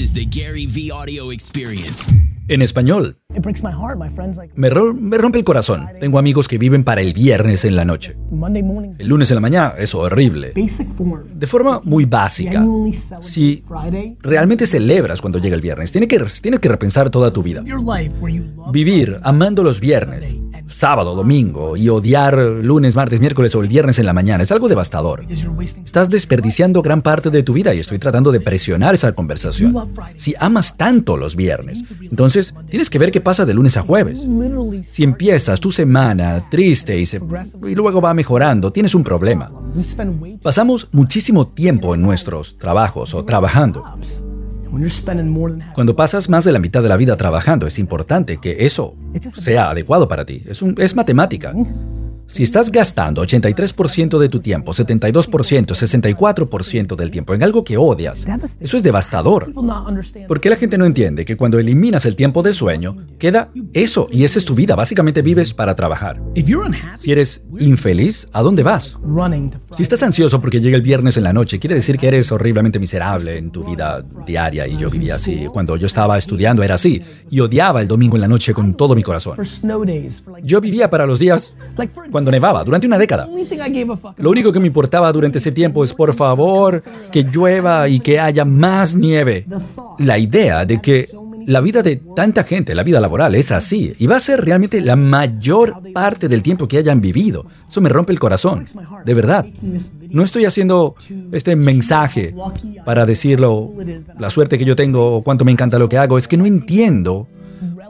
is the Gary V Audio Experience. En español, It breaks my heart. My friends like me, ro- me rompe el corazón. Tengo amigos que viven para el viernes en la noche. El lunes en la mañana es horrible. De forma muy básica. Si realmente celebras cuando llega el viernes, tienes que, tienes que repensar toda tu vida. Vivir amando los viernes, sábado, domingo, y odiar lunes, martes, miércoles o el viernes en la mañana es algo devastador. Estás desperdiciando gran parte de tu vida y estoy tratando de presionar esa conversación. Si amas tanto los viernes, entonces tienes que ver qué pasa de lunes a jueves. Si empiezas tu semana triste y, y luego va mejorando, tienes un problema. Pasamos muchísimo tiempo en nuestros trabajos o trabajando. Cuando pasas más de la mitad de la vida trabajando, es importante que eso sea adecuado para ti. Es, un- es matemática. Si estás gastando 83% de tu tiempo, 72%, 64% del tiempo en algo que odias, eso es devastador. people not understand. ¿Por qué la gente no entiende que cuando eliminas el tiempo de sueño, queda eso y esa es tu vida? Básicamente vives para trabajar. Si eres infeliz, ¿a dónde vas? Si estás ansioso porque llega el viernes en la noche, quiere decir que eres horriblemente miserable en tu vida diaria y yo vivía así. Cuando yo estaba estudiando era así y odiaba el domingo en la noche con todo mi corazón. Yo vivía para los días cuando nevaba, durante una década. Lo único que me importaba durante ese tiempo es, por favor, que llueva y que haya más nieve. La idea de que la vida de tanta gente, la vida laboral, es así. Y va a ser realmente la mayor parte del tiempo que hayan vivido. Eso me rompe el corazón. De verdad. No estoy haciendo este mensaje para decirlo, la suerte que yo tengo o cuánto me encanta lo que hago. Es que no entiendo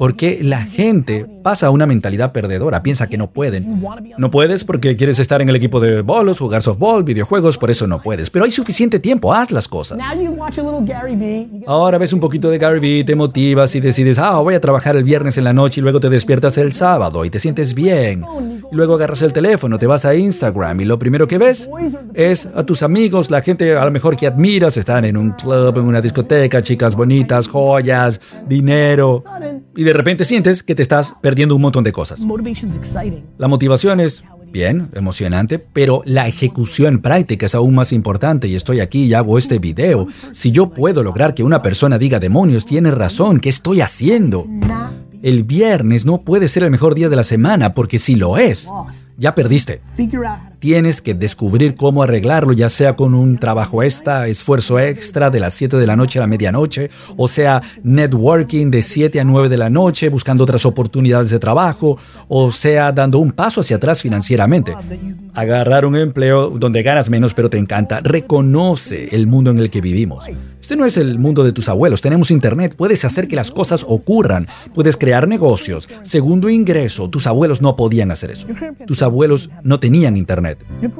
por qué la gente pasa a una mentalidad perdedora. Piensa que no pueden. No puedes porque quieres estar en el equipo de bolos, jugar softball, videojuegos, por eso no puedes. Pero hay suficiente tiempo, haz las cosas. Ahora ves un poquito de Gary Vee, te motivas y decides, ah, voy a trabajar el viernes en la noche y luego te despiertas el sábado y te sientes bien. Y luego agarras el teléfono, te vas a Instagram y lo primero que ves es a tus amigos, la gente a lo mejor que admiras, están en un club, en una discoteca, chicas bonitas, joyas, dinero. Y de repente sientes que te estás perdiendo un montón de cosas. La motivación es bien, emocionante, pero la ejecución práctica es aún más importante y estoy aquí y hago este video. Si yo puedo lograr que una persona diga, demonios, tiene razón, ¿qué estoy haciendo? El viernes no puede ser el mejor día de la semana porque si lo es, ya perdiste. Tienes que descubrir cómo arreglarlo, ya sea con un trabajo extra, esfuerzo extra de las 7 de la noche a la medianoche, o sea, networking de 7 a 9 de la noche, buscando otras oportunidades de trabajo, o sea, dando un paso hacia atrás financieramente. Agarrar un empleo donde ganas menos pero te encanta. Reconoce el mundo en el que vivimos. Este no es el mundo de tus abuelos. Tenemos internet, puedes hacer que las cosas ocurran, puedes crear negocios. Segundo ingreso, tus abuelos no podían hacer eso. Tus abuelos no tenían internet.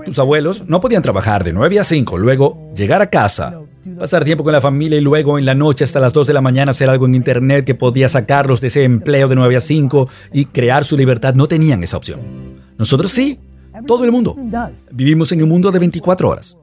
Tus abuelos no podían trabajar de 9 a 5, luego llegar a casa, pasar tiempo con la familia y luego en la noche hasta las 2 de la mañana hacer algo en internet que podía sacarlos de ese empleo de 9 a 5 y crear su libertad. No tenían esa opción. Nosotros sí, todo el mundo. Vivimos en un mundo de 24 horas.